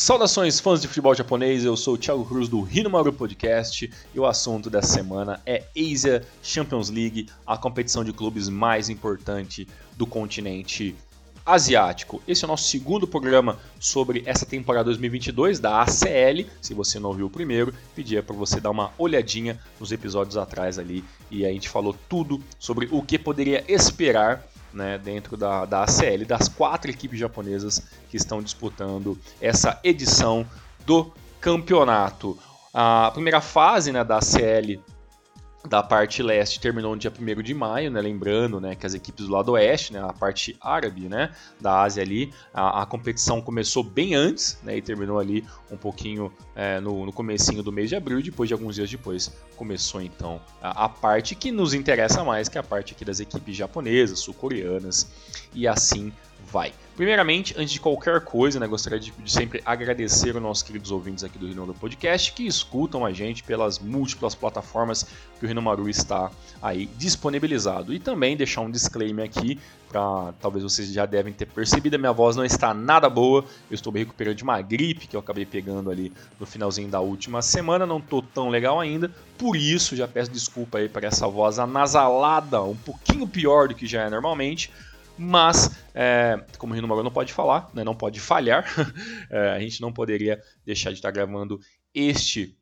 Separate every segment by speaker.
Speaker 1: Saudações fãs de futebol japonês, eu sou o Thiago Cruz do Hinomaru Podcast e o assunto dessa semana é Asia Champions League, a competição de clubes mais importante do continente asiático. Esse é o nosso segundo programa sobre essa temporada 2022 da ACL. Se você não viu o primeiro, pedia para você dar uma olhadinha nos episódios atrás ali e a gente falou tudo sobre o que poderia esperar né, dentro da, da ACL, das quatro equipes japonesas que estão disputando essa edição do campeonato. A primeira fase né, da ACL da parte leste terminou no dia 1 de maio, né? Lembrando né, que as equipes do lado oeste, né, a parte árabe né, da Ásia ali, a, a competição começou bem antes né, e terminou ali um pouquinho é, no, no comecinho do mês de abril, depois de alguns dias depois começou então a, a parte que nos interessa mais, que é a parte aqui das equipes japonesas, sul-coreanas e assim vai. Primeiramente, antes de qualquer coisa, né, gostaria de, de sempre agradecer aos nossos queridos ouvintes aqui do Rinomaru Podcast que escutam a gente pelas múltiplas plataformas que o Rinomaru está aí disponibilizado. E também deixar um disclaimer aqui, para talvez vocês já devem ter percebido, a minha voz não está nada boa. Eu estou me recuperando de uma gripe que eu acabei pegando ali no finalzinho da última semana, não estou tão legal ainda. Por isso, já peço desculpa aí para essa voz anasalada, um pouquinho pior do que já é normalmente mas é, como o Rino Moura não pode falar, né, não pode falhar, é, a gente não poderia deixar de estar gravando este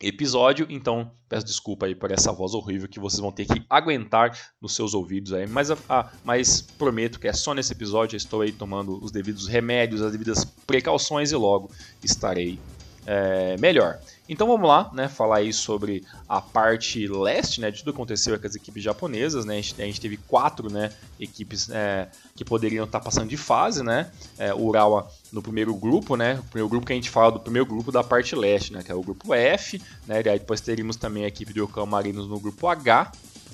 Speaker 1: episódio, então peço desculpa aí por essa voz horrível que vocês vão ter que aguentar nos seus ouvidos aí, mas, ah, mas prometo que é só nesse episódio, eu estou aí tomando os devidos remédios, as devidas precauções e logo estarei é, melhor. Então vamos lá, né, falar aí sobre a parte leste, né, de tudo que aconteceu com as equipes japonesas, né, a gente, a gente teve quatro, né, equipes é, que poderiam estar passando de fase, né, é, Urawa no primeiro grupo, né, o primeiro grupo que a gente fala do primeiro grupo da parte leste, né, que é o grupo F, né, e aí depois teríamos também a equipe do Yokohama Marinos no grupo H,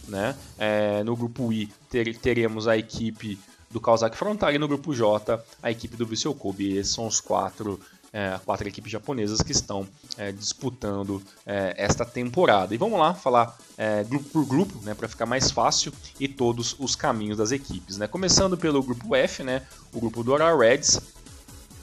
Speaker 1: né, é, no grupo I ter, teremos a equipe do Kawasaki Frontale no grupo J, a equipe do Vissel Kobe, esses são os quatro é, quatro equipes japonesas que estão é, disputando é, esta temporada. E vamos lá falar é, grupo por grupo, né, para ficar mais fácil e todos os caminhos das equipes. Né? Começando pelo grupo F, né, o grupo do Oral Reds,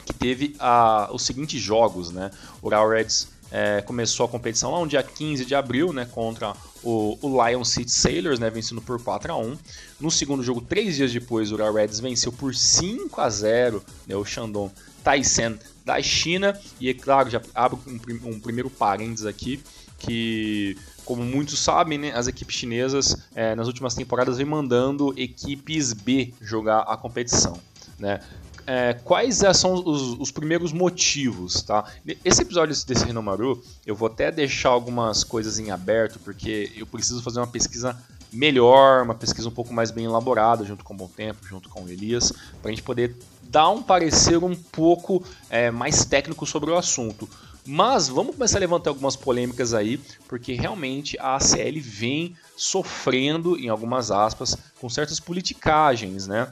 Speaker 1: que teve a, os seguintes jogos. Né? O Oral Reds é, começou a competição lá no dia 15 de abril, né, contra o, o Lion City Sailors, né, vencendo por 4 a 1 No segundo jogo, três dias depois, o Reds venceu por 5 a 0 né, o Shandong Taisen da China. E é claro, já abro um, um primeiro parênteses aqui, que como muitos sabem, né, as equipes chinesas é, nas últimas temporadas vêm mandando equipes B jogar a competição. Né? É, quais são os, os, primeiros motivos, tá? Esse episódio desse Renomaru, eu vou até deixar algumas coisas em aberto, porque eu preciso fazer uma pesquisa melhor, uma pesquisa um pouco mais bem elaborada, junto com o Bom Tempo, junto com o Elias, para a gente poder dar um parecer um pouco é, mais técnico sobre o assunto. Mas vamos começar a levantar algumas polêmicas aí, porque realmente a ACL vem sofrendo, em algumas aspas, com certas politicagens, né?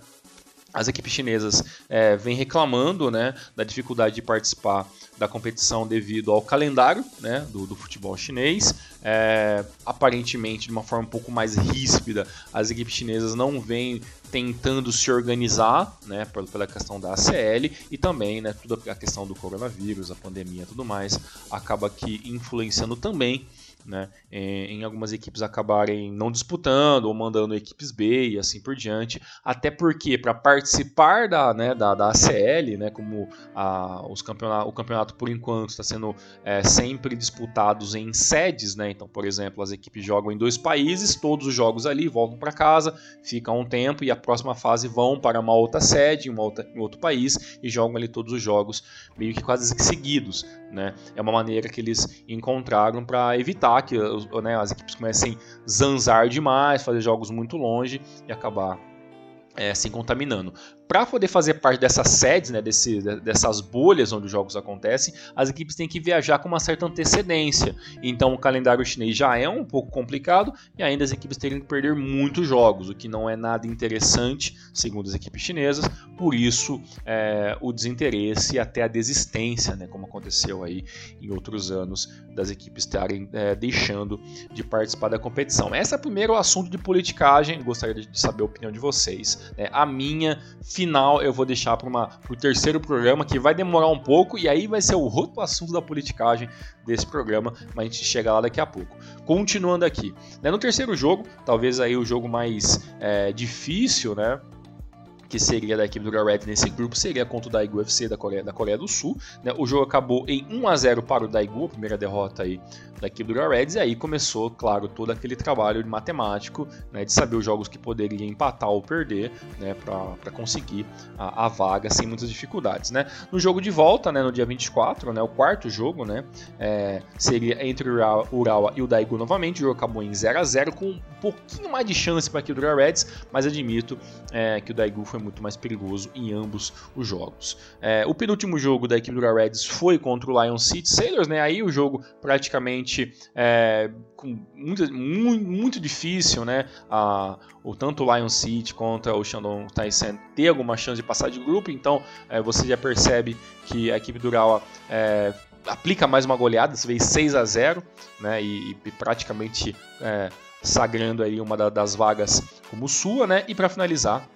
Speaker 1: As equipes chinesas é, vêm reclamando né, da dificuldade de participar da competição devido ao calendário né, do, do futebol chinês. É, aparentemente, de uma forma um pouco mais ríspida, as equipes chinesas não vêm tentando se organizar né, pela questão da ACL e também né, toda a questão do coronavírus, a pandemia e tudo mais, acaba aqui influenciando também né, em algumas equipes acabarem não disputando ou mandando equipes B e assim por diante, até porque para participar da, né, da, da ACL, né, como a, os campeonato, o campeonato por enquanto está sendo é, sempre disputados em sedes, né, então por exemplo as equipes jogam em dois países, todos os jogos ali voltam para casa, ficam um tempo e a próxima fase vão para uma outra sede, em, uma outra, em outro país e jogam ali todos os jogos meio que quase seguidos, né, é uma maneira que eles encontraram para evitar que né, as equipes comecem a zanzar demais, fazer jogos muito longe e acabar é, se contaminando para poder fazer parte dessas sedes, né, desse, dessas bolhas onde os jogos acontecem, as equipes têm que viajar com uma certa antecedência. Então o calendário chinês já é um pouco complicado e ainda as equipes teriam que perder muitos jogos, o que não é nada interessante, segundo as equipes chinesas. Por isso é, o desinteresse e até a desistência, né, como aconteceu aí em outros anos, das equipes estarem é, deixando de participar da competição. Esse é o primeiro assunto de politicagem. Gostaria de saber a opinião de vocês. Né? A minha final eu vou deixar para o terceiro programa, que vai demorar um pouco, e aí vai ser o outro assunto da politicagem desse programa, mas a gente chega lá daqui a pouco. Continuando aqui, né, no terceiro jogo, talvez aí o jogo mais é, difícil, né? Que seria da equipe do Red nesse grupo, seria contra o Daegu FC da Coreia, da Coreia do Sul. Né? O jogo acabou em 1 a 0 para o Daegu, a primeira derrota aí da equipe do Reds, e aí começou, claro, todo aquele trabalho de matemático, né, de saber os jogos que poderiam empatar ou perder, né, para conseguir a, a, vaga sem muitas dificuldades. Né? No jogo de volta, né, no dia 24, né, o quarto jogo, né, é, seria entre o Urawa e o Daegu novamente, o jogo acabou em 0 a 0 com um pouquinho mais de chance para a equipe do Reds, mas admito é, que o Daegu foi muito mais perigoso em ambos os jogos. É, o penúltimo jogo da equipe do Reds foi contra o Lion City Sailors, né, aí o jogo praticamente é, muito, muito, muito, difícil, né? A, o, tanto o Lion City contra o Shandong Taisen ter alguma chance de passar de grupo, então é, você já percebe que a equipe do Urawa é, aplica mais uma goleada, dessa vez 6 a 0 né? E, e praticamente é, sagrando aí uma da, das vagas como sua, né? E para finalizar,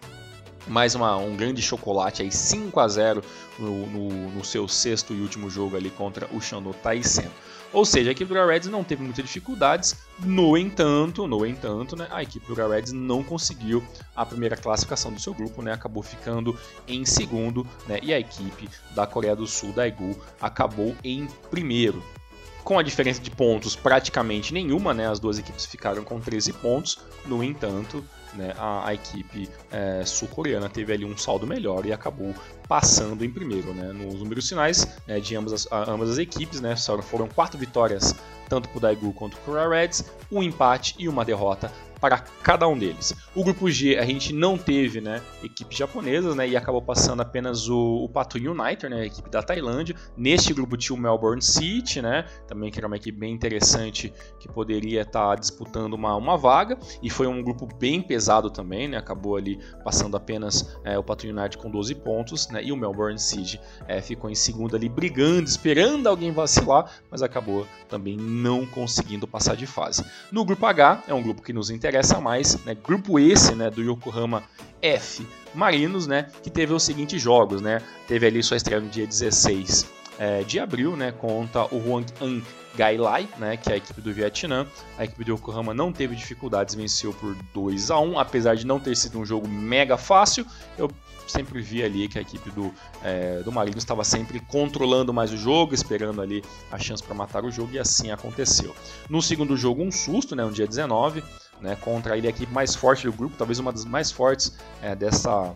Speaker 1: mais uma, um grande chocolate aí 5 a 0 no, no, no, seu sexto e último jogo ali contra o Shandong Taisen. Ou seja, a equipe do Reds não teve muitas dificuldades, no entanto, no entanto, né, a equipe do Reds não conseguiu a primeira classificação do seu grupo, né, acabou ficando em segundo, né, e a equipe da Coreia do Sul, da Egu, acabou em primeiro com a diferença de pontos praticamente nenhuma, né? As duas equipes ficaram com 13 pontos. No entanto, né, a, a equipe é, sul-coreana teve ali um saldo melhor e acabou passando em primeiro. Né, nos números finais né, de ambas as, ambas as equipes, né, foram quatro vitórias tanto para o Daegu quanto para o Reds, um empate e uma derrota para cada um deles. O grupo G a gente não teve né, equipes japonesas né, e acabou passando apenas o, o Pato United, né, a equipe da Tailândia. Neste grupo tinha o Melbourne City, né, também que era uma equipe bem interessante que poderia estar tá disputando uma, uma vaga. E foi um grupo bem pesado também, né, acabou ali passando apenas é, o Pato United com 12 pontos né, e o Melbourne City é, ficou em segundo ali brigando, esperando alguém vacilar, mas acabou também não conseguindo passar de fase. No grupo H é um grupo que nos interessa interessa mais, né? Grupo esse, né, do Yokohama F Marinos, né, que teve os seguintes jogos, né? Teve ali sua estreia no dia 16 é, de abril, né, contra o Huang An Gai Lai, né, que é a equipe do Vietnã. A equipe do Yokohama não teve dificuldades, venceu por 2 a 1 apesar de não ter sido um jogo mega fácil. Eu sempre vi ali que a equipe do, é, do Marinho estava sempre controlando mais o jogo, esperando ali a chance para matar o jogo, e assim aconteceu. No segundo jogo, um susto, né, no dia 19, né, contra ele, a equipe mais forte do grupo, talvez uma das mais fortes é, dessa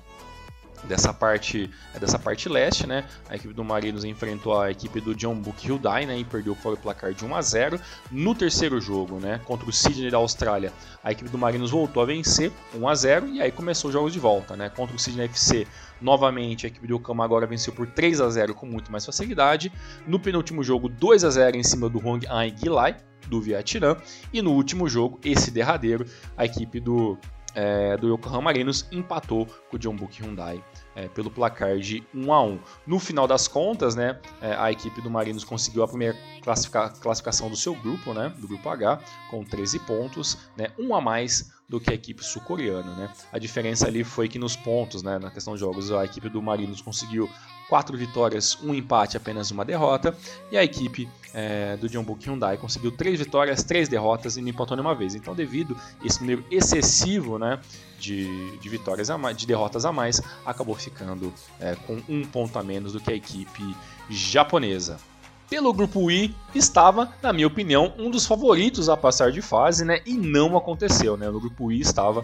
Speaker 1: dessa parte dessa parte leste, né? A equipe do Marinos enfrentou a equipe do John Book Hyundai, né? E perdeu por placar de 1 a 0. No terceiro jogo, né? Contra o Sydney da Austrália, a equipe do Marinos voltou a vencer 1 a 0 e aí começou os jogos de volta, né? Contra o Sydney FC, novamente a equipe do Okama agora venceu por 3 a 0 com muito mais facilidade. No penúltimo jogo, 2 a 0 em cima do Hong An Gilai do Vietnã. E no último jogo, esse derradeiro, a equipe do, é, do Yokohama Marinos empatou com o John Book Hyundai é, pelo placar de 1 a 1. No final das contas, né, é, a equipe do Marinos conseguiu a primeira classifica classificação do seu grupo, né, do grupo H, com 13 pontos, né, um a mais do que a equipe sul-coreana. Né. A diferença ali foi que nos pontos, né, na questão de jogos, a equipe do Marinos conseguiu quatro vitórias, um empate, apenas uma derrota. E a equipe é, do John Book Hyundai conseguiu três vitórias, três derrotas e não empatou nenhuma vez. Então, devido a esse número excessivo né, de, de vitórias a mais, de derrotas a mais, acabou ficando é, com um ponto a menos do que a equipe japonesa. Pelo grupo I, estava, na minha opinião, um dos favoritos a passar de fase, né? E não aconteceu, né? No grupo I estava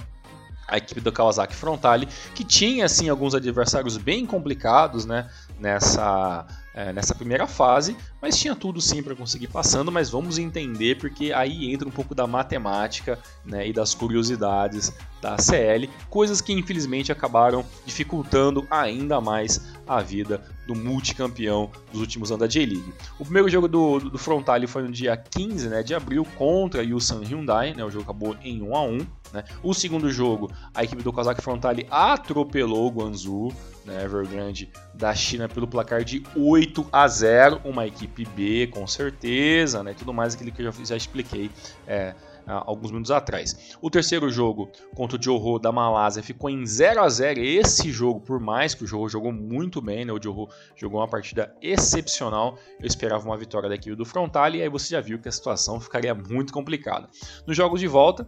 Speaker 1: a equipe do Kawasaki Frontale, que tinha assim alguns adversários bem complicados, né, nessa é, nessa primeira fase, mas tinha tudo sim para conseguir passando, mas vamos entender porque aí entra um pouco da matemática né, e das curiosidades da CL, coisas que infelizmente acabaram dificultando ainda mais a vida do multicampeão dos últimos anos da J-League. O primeiro jogo do, do Frontale foi no dia 15 né, de abril contra a Yusan Hyundai, né, o jogo acabou em 1 a 1 né. O segundo jogo, a equipe do Kazakh Frontale atropelou o Guangzhou, né, Evergrande da China pelo placar de 8 a 0, uma equipe B com certeza, né, tudo mais aquilo que eu já, já expliquei é, alguns minutos atrás. O terceiro jogo contra o Johor da Malásia ficou em 0 a 0 Esse jogo, por mais que o Johor jogou muito bem, né? o Johor jogou uma partida excepcional, eu esperava uma vitória da equipe do Frontale, e aí você já viu que a situação ficaria muito complicada. Nos jogos de volta,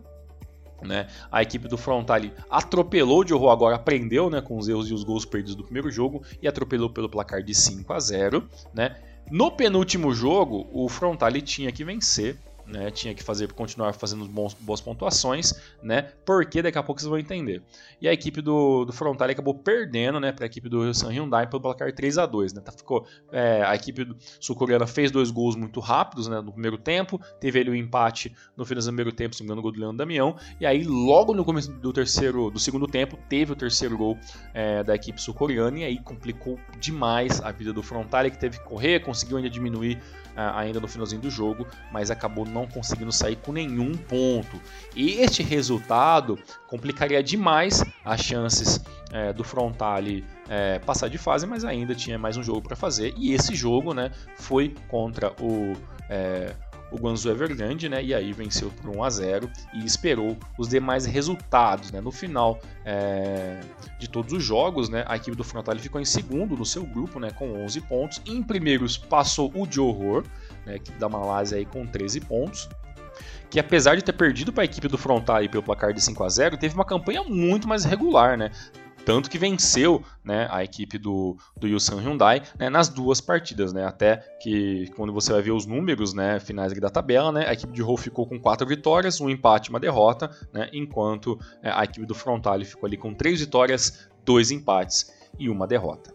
Speaker 1: né? A equipe do Frontale atropelou o Johor, agora aprendeu né, com os erros e os gols perdidos do primeiro jogo e atropelou pelo placar de 5 a 0. Né? No penúltimo jogo, o Frontale tinha que vencer né, tinha que fazer continuar fazendo bons, boas pontuações, né, porque daqui a pouco vocês vão entender. E a equipe do, do Frontale acabou perdendo né, para a equipe do San Hyundai pelo placar 3 a 2 né, tá, ficou, é, A equipe sul-coreana fez dois gols muito rápidos né, no primeiro tempo, teve ali o um empate no final do primeiro tempo, se não me engano, o gol do Leandro Damião, e aí logo no começo do terceiro, do segundo tempo, teve o terceiro gol é, da equipe sul-coreana, e aí complicou demais a vida do Frontale, que teve que correr, conseguiu ainda diminuir ainda no finalzinho do jogo, mas acabou não conseguindo sair com nenhum ponto. E este resultado complicaria demais as chances é, do Frontale é, passar de fase, mas ainda tinha mais um jogo para fazer. E esse jogo né, foi contra o, é, o Guangzhou Evergrande, né? E aí venceu por 1 a 0 e esperou os demais resultados, né? No final é, de todos os jogos, né? A equipe do Frontale ficou em segundo no seu grupo, né? Com 11 pontos. Em primeiros passou o Johor, né? Da Malásia aí com 13 pontos que apesar de ter perdido para a equipe do Frontale pelo placar de 5 a 0 teve uma campanha muito mais regular, né? tanto que venceu né, a equipe do, do Yusan Hyundai né, nas duas partidas, né, até que quando você vai ver os números né, finais da tabela, né, a equipe de Rou ficou com quatro vitórias, um empate e uma derrota, né, enquanto é, a equipe do Frontale ficou ali com três vitórias, dois empates e uma derrota.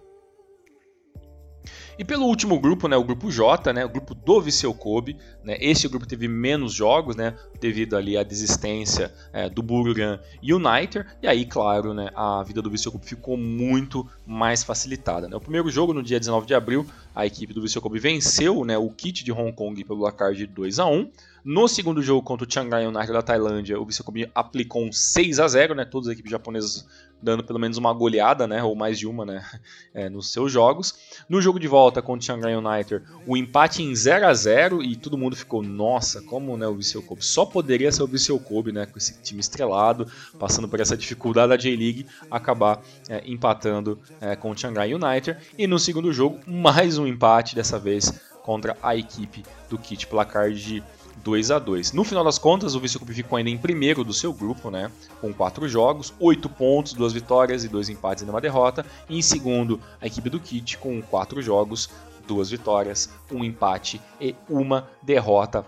Speaker 1: E pelo último grupo, né, o grupo J, né, o grupo do Viseu Kobe, né, esse grupo teve menos jogos, né, devido ali à desistência é, do Burgan United, e aí, claro, né, a vida do Viseu Kobe ficou muito mais facilitada. Né. O primeiro jogo, no dia 19 de abril, a equipe do Viseu Kobe venceu né, o kit de Hong Kong pelo placar de 2 a 1 no segundo jogo contra o Chiang Rai United da Tailândia, o Viseu Kobe aplicou um 6 a 0 né? Todas as equipes japonesas dando pelo menos uma goleada, né? Ou mais de uma, né? É, nos seus jogos. No jogo de volta contra o Chiang Rai United, o empate em 0 a 0 e todo mundo ficou, nossa, como né, o Kobe só poderia ser o Viseu Kobe, né? Com esse time estrelado, passando por essa dificuldade da J-League, acabar é, empatando é, com o Chiang Rai United. E no segundo jogo, mais um empate, dessa vez contra a equipe do Kit, placar de 2 a 2 No final das contas, o Vice-Cup ficou ainda em primeiro do seu grupo, né, com 4 jogos, 8 pontos, 2 vitórias e 2 empates e uma derrota. E em segundo, a equipe do Kit com 4 jogos, 2 vitórias, 1 empate e uma derrota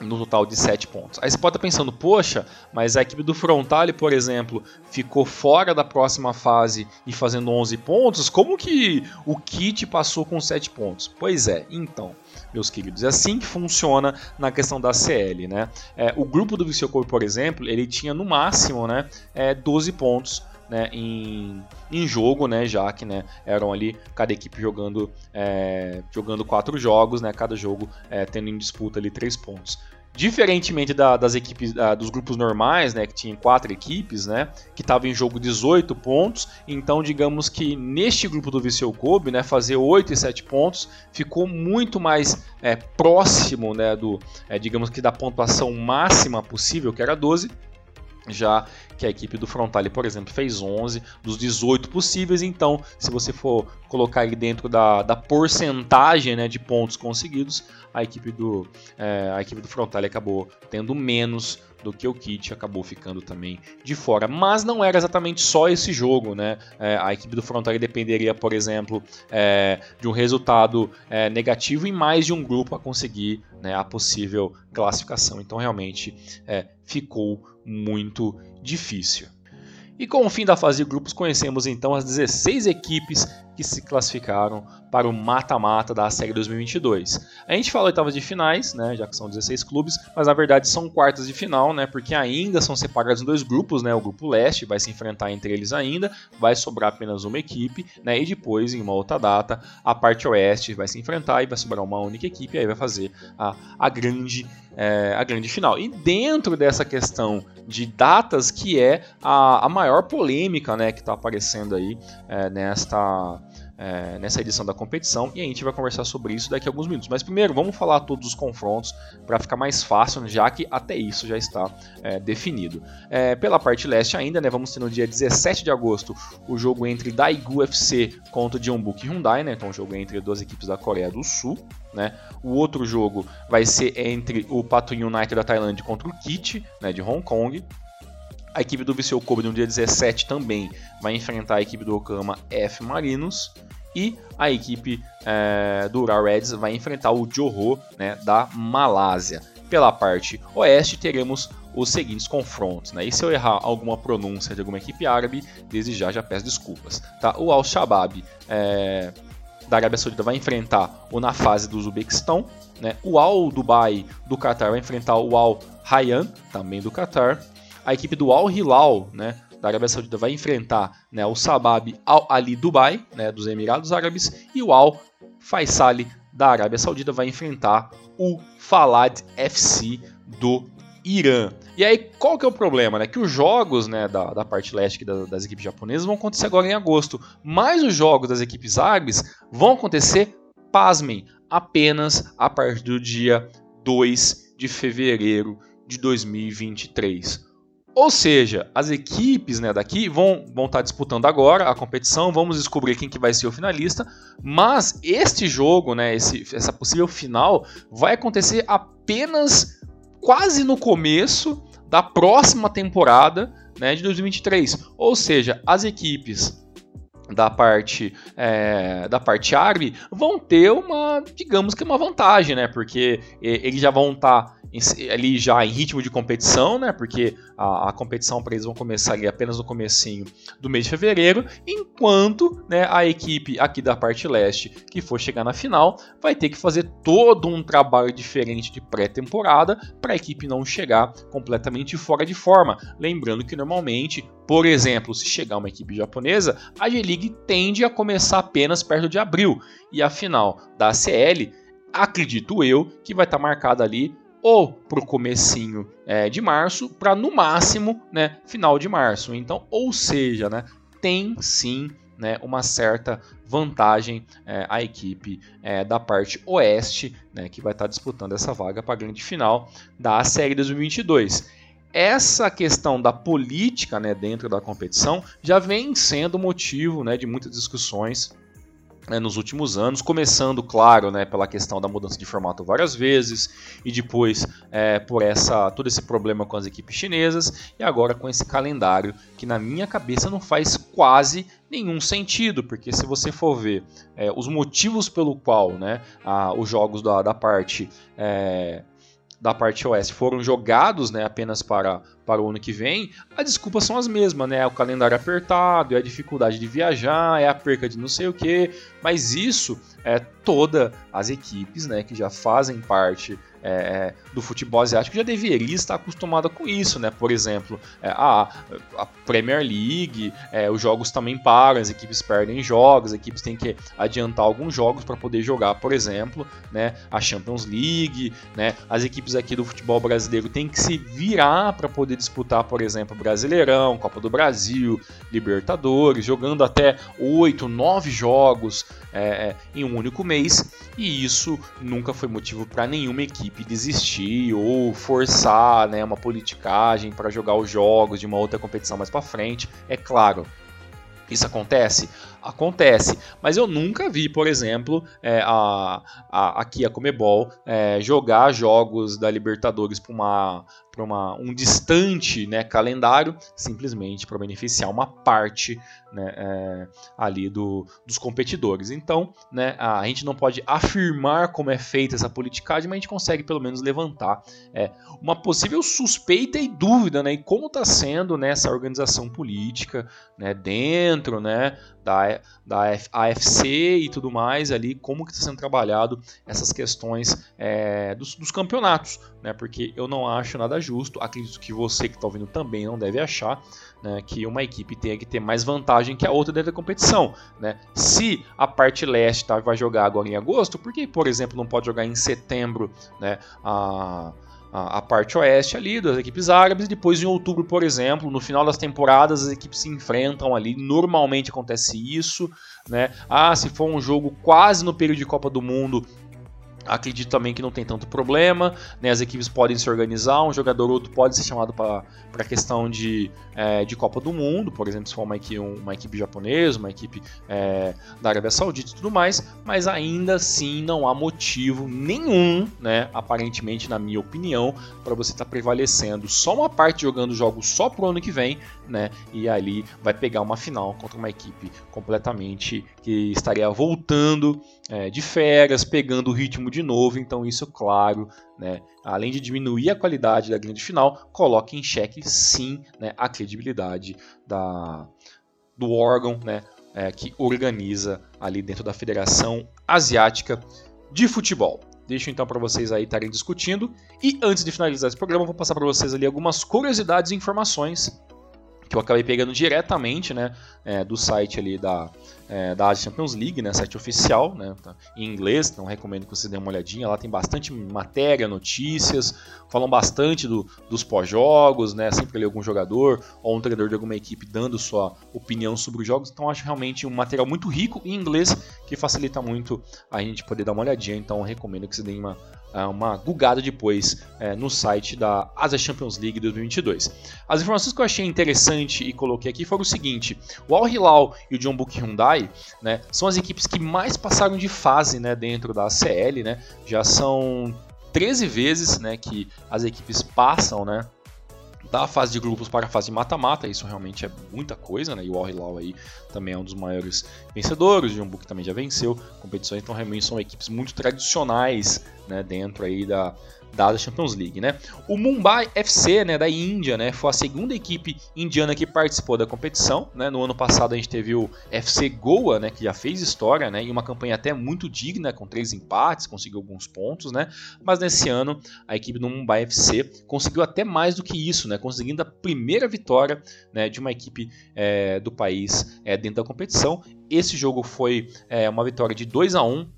Speaker 1: no total de 7 pontos. Aí você pode estar pensando, poxa, mas a equipe do Frontale, por exemplo, ficou fora da próxima fase e fazendo 11 pontos, como que o Kit passou com 7 pontos? Pois é, então, meus queridos, é assim que funciona na questão da CL, né? É, o grupo do Viseu por exemplo, ele tinha no máximo né, é, 12 pontos né, em, em jogo, né, já que né, eram ali cada equipe jogando, é, jogando quatro jogos, né, cada jogo é, tendo em disputa ali três pontos. Diferentemente da, das equipes da, dos grupos normais, né, que tinham quatro equipes, né, que estavam em jogo 18 pontos, então digamos que neste grupo do Viseu Kobe, né, fazer 8 e 7 pontos ficou muito mais é, próximo, né, do, é, digamos que da pontuação máxima possível, que era 12, já que a equipe do Frontale, por exemplo, fez 11 dos 18 possíveis, então se você for colocar aí dentro da, da porcentagem né, de pontos conseguidos, a equipe do, é, a equipe do Frontale acabou tendo menos do que o Kit acabou ficando também de fora. Mas não era exatamente só esse jogo, né? É, a equipe do Frontale dependeria, por exemplo, é, de um resultado é, negativo em mais de um grupo a conseguir né, a possível classificação. Então realmente é, ficou muito difícil. E com o fim da fase de grupos, conhecemos então as 16 equipes que se classificaram para o mata-mata da série 2022. A gente fala oitavas de finais, né, já que são 16 clubes, mas na verdade são quartas de final, né, porque ainda são separados em dois grupos, né, o grupo leste vai se enfrentar entre eles ainda, vai sobrar apenas uma equipe, né, e depois em uma outra data a parte oeste vai se enfrentar e vai sobrar uma única equipe e aí vai fazer a, a grande é, a grande final. E dentro dessa questão de datas que é a, a maior polêmica, né, que está aparecendo aí é, nesta é, nessa edição da competição e a gente vai conversar sobre isso daqui a alguns minutos. Mas primeiro, vamos falar todos os confrontos para ficar mais fácil, já que até isso já está é, definido. É, pela parte leste ainda, né, vamos ter no dia 17 de agosto o jogo entre Daegu FC contra Jeonbuk Hyundai, né, então jogo entre duas equipes da Coreia do Sul. Né? O outro jogo vai ser entre o Pato United da Tailândia contra o Kit, né, de Hong Kong. A equipe do Viseu Kobe no dia 17 também vai enfrentar a equipe do Okama F Marinos. E a equipe é, do Ural Reds vai enfrentar o Johor né, da Malásia. Pela parte oeste, teremos os seguintes confrontos. Né? E se eu errar alguma pronúncia de alguma equipe árabe, desde já já peço desculpas. Tá? O Al-Shabaab é, da Arábia Saudita vai enfrentar o na fase do Uzbequistão. Né? O Al Dubai do Qatar vai enfrentar o Al Rayyan, também do Qatar a equipe do Al Hilal, né, da Arábia Saudita vai enfrentar né, o Sabab Al Ali Dubai, né, dos Emirados Árabes, e o Al Faisal da Arábia Saudita vai enfrentar o Falad FC do Irã. E aí, qual que é o problema? Né? Que os jogos né, da, da parte leste da, das equipes japonesas vão acontecer agora em agosto, mas os jogos das equipes árabes vão acontecer, pasmem, apenas a partir do dia 2 de fevereiro de 2023. Ou seja, as equipes né, daqui vão, vão estar tá disputando agora a competição, vamos descobrir quem que vai ser o finalista, mas este jogo, né, esse, essa possível final, vai acontecer apenas quase no começo da próxima temporada né, de 2023. Ou seja, as equipes da parte é, da parte árabe vão ter uma digamos que uma vantagem né porque eles já vão estar tá ali já em ritmo de competição, né? Porque a, a competição para eles vão começar ali apenas no comecinho do mês de fevereiro, enquanto né, a equipe aqui da parte leste que for chegar na final vai ter que fazer todo um trabalho diferente de pré-temporada para a equipe não chegar completamente fora de forma. Lembrando que normalmente, por exemplo, se chegar uma equipe japonesa, a G-League tende a começar apenas perto de abril e a final da CL acredito eu que vai estar tá marcada ali ou para o comecinho é, de março, para no máximo né, final de março. Então, ou seja, né, tem sim né, uma certa vantagem é, a equipe é, da parte oeste, né, que vai estar disputando essa vaga para a grande final da Série 2022. Essa questão da política né, dentro da competição já vem sendo motivo né, de muitas discussões né, nos últimos anos, começando, claro, né, pela questão da mudança de formato várias vezes, e depois é, por essa todo esse problema com as equipes chinesas, e agora com esse calendário que na minha cabeça não faz quase nenhum sentido, porque se você for ver é, os motivos pelo qual né, a, os jogos da, da parte é, da parte oeste foram jogados né, apenas para, para o ano que vem, as desculpas são as mesmas, né? É o calendário apertado, é a dificuldade de viajar, é a perca de não sei o que, mas isso é todas as equipes né, que já fazem parte é, é, do futebol asiático já deveria estar acostumada com isso, né? Por exemplo, é, a, a, Premier League, é, os jogos também param, as equipes perdem jogos, as equipes têm que adiantar alguns jogos para poder jogar, por exemplo, né? A Champions League, né? As equipes aqui do futebol brasileiro têm que se virar para poder disputar, por exemplo, Brasileirão, Copa do Brasil, Libertadores, jogando até oito, nove jogos é, é, em um único mês, e isso nunca foi motivo para nenhuma equipe desistir ou forçar né, uma politicagem para jogar os jogos de uma outra competição mais para frente. É claro, isso acontece? Acontece, mas eu nunca vi, por exemplo, é, a, a, aqui a Comebol é, jogar jogos da Libertadores para uma um distante né, calendário, simplesmente para beneficiar uma parte né, é, ali do, dos competidores. Então, né, a gente não pode afirmar como é feita essa politicagem, mas a gente consegue pelo menos levantar é, uma possível suspeita e dúvida né, em como está sendo né, essa organização política né, dentro né, da, da AFC e tudo mais ali, como que está sendo trabalhado essas questões é, dos, dos, campeonatos, né? Porque eu não acho nada justo, acredito que você que está ouvindo também não deve achar né, que uma equipe tenha que ter mais vantagem que a outra dentro da competição, né? Se a parte leste tá, vai jogar agora em agosto, por que, por exemplo, não pode jogar em setembro, né? A a, a, parte oeste ali das equipes árabes. E depois em outubro, por exemplo, no final das temporadas, as equipes se enfrentam ali. Normalmente acontece isso, né? Ah, se for um jogo quase no período de Copa do Mundo, Acredito também que não tem tanto problema, né? as equipes podem se organizar, um jogador ou outro pode ser chamado para a questão de, é, de Copa do Mundo, por exemplo, se for uma equipe, uma equipe japonesa, uma equipe é, da Arábia Saudita e tudo mais, mas ainda assim não há motivo nenhum, né, aparentemente, na minha opinião, para você estar tá prevalecendo só uma parte jogando jogos só pro ano que vem, né, e ali vai pegar uma final contra uma equipe completamente que estaria voltando é, de férias, pegando o ritmo de novo. Então, isso, claro, né, além de diminuir a qualidade da grande final, coloca em xeque, sim, né, a credibilidade da, do órgão né, é, que organiza ali dentro da Federação Asiática de Futebol. Deixo então para vocês aí estarem discutindo. E antes de finalizar esse programa, vou passar para vocês ali algumas curiosidades e informações que eu acabei pegando diretamente né, é, do site ali da, é, da Champions League, né, site oficial, né, tá, em inglês, então recomendo que você dê uma olhadinha. Lá tem bastante matéria, notícias, falam bastante do, dos pós-jogos, né, sempre ali algum jogador ou um treinador de alguma equipe dando sua opinião sobre os jogos. Então acho realmente um material muito rico em inglês que facilita muito a gente poder dar uma olhadinha. Então recomendo que você dê uma uma gugada depois é, no site da Asia Champions League 2022. As informações que eu achei interessante e coloquei aqui foram o seguinte: o Al Hilal e o Jeonbuk Hyundai né, são as equipes que mais passaram de fase né, dentro da ACL, né, já são 13 vezes né, que as equipes passam né, da fase de grupos para a fase mata-mata, isso realmente é muita coisa, né? E o Al Hilal aí também é um dos maiores vencedores, o Jumbo também já venceu competições, então realmente são equipes muito tradicionais, né, dentro aí da, da Champions League, né? O Mumbai FC, né, da Índia, né, foi a segunda equipe indiana que participou da competição, né? No ano passado a gente teve o FC Goa, né, que já fez história, né, e uma campanha até muito digna, com três empates, conseguiu alguns pontos, né? Mas nesse ano a equipe do Mumbai FC conseguiu até mais do que isso, né, conseguindo a primeira vitória, né, de uma equipe é, do país é, dentro da competição. Esse jogo foi é, uma vitória de 2 a 1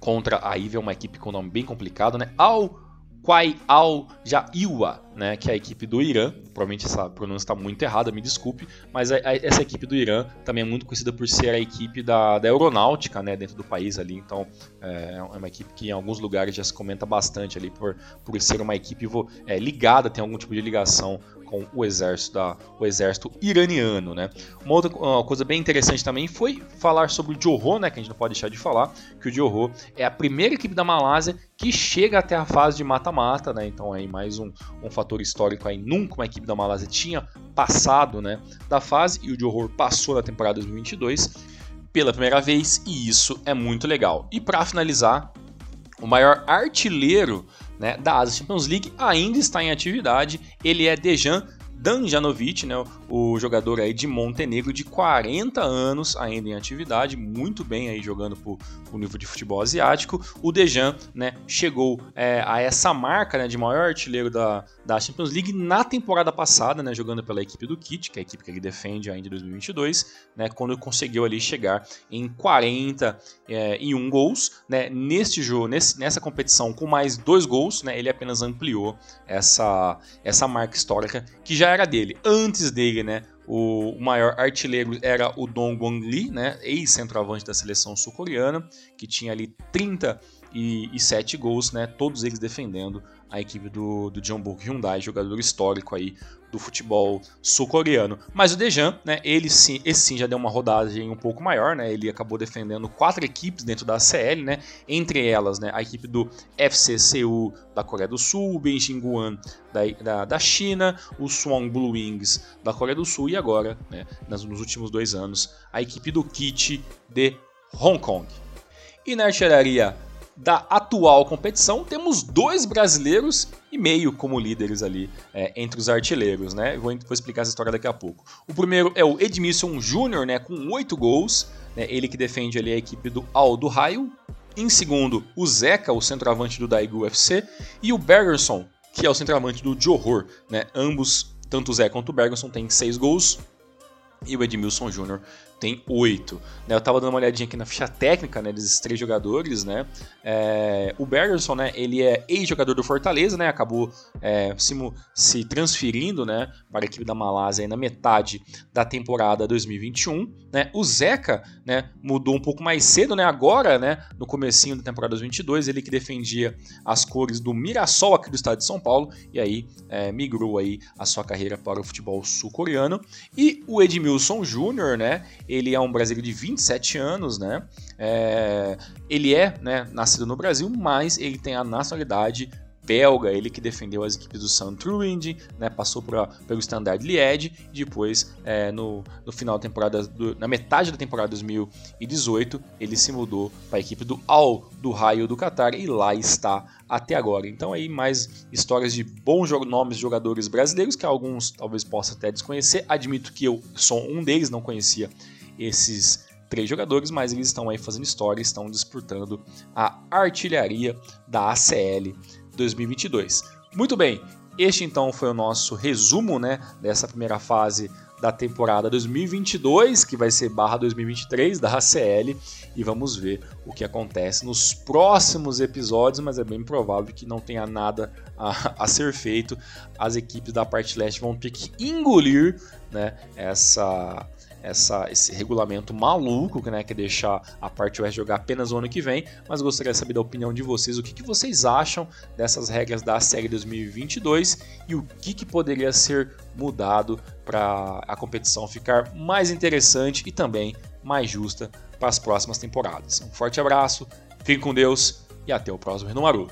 Speaker 1: contra a IVE, uma equipe com nome bem complicado, né? Ao Kwai Al Jaiwa, né, que é a equipe do Irã. Provavelmente essa pronúncia está muito errada, me desculpe, mas a, a, essa equipe do Irã também é muito conhecida por ser a equipe da, da aeronáutica né, dentro do país ali. Então é, é uma equipe que em alguns lugares já se comenta bastante ali por, por ser uma equipe é, ligada, tem algum tipo de ligação com o exército, da, o exército iraniano. Né? Uma outra uma coisa bem interessante também foi falar sobre o Johor, né, que a gente não pode deixar de falar, que o Johor é a primeira equipe da Malásia que chega até a fase de mata-mata, né? então aí mais um, um fator histórico aí, nunca uma equipe da Malásia tinha passado né, da fase e o Johor passou na temporada 2022 pela primeira vez e isso é muito legal. E para finalizar, o maior artilheiro né, da Asia Champions League ainda está em atividade. Ele é Dejan Danjanovic, né, o jogador aí de Montenegro de 40 anos ainda em atividade, muito bem aí jogando por, o nível de futebol asiático. O Dejan né, chegou é, a essa marca né, de maior artilheiro da, da Champions League na temporada passada, né, jogando pela equipe do Kit, que é a equipe que ele defende ainda em 2022, né, quando conseguiu ali chegar em 41 é, gols. Né, neste jogo, nesse, nessa competição com mais dois gols, né, ele apenas ampliou essa, essa marca histórica que já era dele. Antes dele, né, o maior artilheiro era o Dong Lee, né, ex-centroavante da seleção sul-coreana, que tinha ali 37 gols, né, todos eles defendendo a equipe do, do Jeonbuk Hyundai, jogador histórico aí do futebol sul-coreano. Mas o Dejan, né, ele sim, esse sim já deu uma rodagem um pouco maior, né, ele acabou defendendo quatro equipes dentro da CL, né, entre elas né, a equipe do FC Seul da Coreia do Sul, o Beijing Guan da, da, da, China, o Swan Blue Wings da Coreia do Sul e agora, né, nos últimos dois anos, a equipe do Kit de Hong Kong. E na artilharia da atual competição, temos dois brasileiros e meio como líderes ali é, entre os artilheiros, né? Vou, vou, explicar essa história daqui a pouco. O primeiro é o Edmilson Júnior, né, com oito gols, né, ele que defende ali a equipe do Aldo Raio. Em segundo, o Zeca, o centroavante do Daegu UFC, e o Bergerson, que é o centroavante do Johor, né? Ambos, tanto o Zeca quanto o Bergerson, têm seis gols, e o Edmilson Júnior tem oito. Né, eu estava dando uma olhadinha aqui na ficha técnica né, desses três jogadores. Né, é, o Bergerson, né, ele é ex-jogador do Fortaleza, né, acabou é, se, se, transferindo né, para a equipe da Malásia na metade da temporada 2021. Né. O Zeca né, mudou um pouco mais cedo, né, agora, né, no comecinho da temporada 2022, ele que defendia as cores do Mirassol aqui do estado de São Paulo e aí é, migrou aí a sua carreira para o futebol sul-coreano. E o Edmilson Júnior, né, ele é um brasileiro de 27 anos, né? É, ele é né, nascido no Brasil, mas ele tem a nacionalidade belga, ele que defendeu as equipes do Sandruind, né, passou pra, pelo Standard Liège e depois é, no, no, final da temporada, do, na metade da temporada 2018, ele se mudou para a equipe do Al do Raio do Qatar e lá está até agora. Então aí mais histórias de bons nomes de jogadores brasileiros que alguns talvez possa até desconhecer. Admito que eu sou um deles, não conhecia esses três jogadores, mas eles estão aí fazendo história, estão disputando a artilharia da ACL 2022. Muito bem, este então foi o nosso resumo né, dessa primeira fase da temporada 2022, que vai ser barra 2023 da ACL, e vamos ver o que acontece nos próximos episódios, mas é bem provável que não tenha nada a, a ser feito. As equipes da parte leste vão ter que engolir né, essa essa, esse regulamento maluco, né, que é deixar a parte oeste jogar apenas o ano que vem, mas gostaria de saber da opinião de vocês, o que, que vocês acham dessas regras da série 2022 e o que, que poderia ser mudado para a competição ficar mais interessante e também mais justa para as próximas temporadas. Um forte abraço, fique com Deus e até o próximo Renomaru.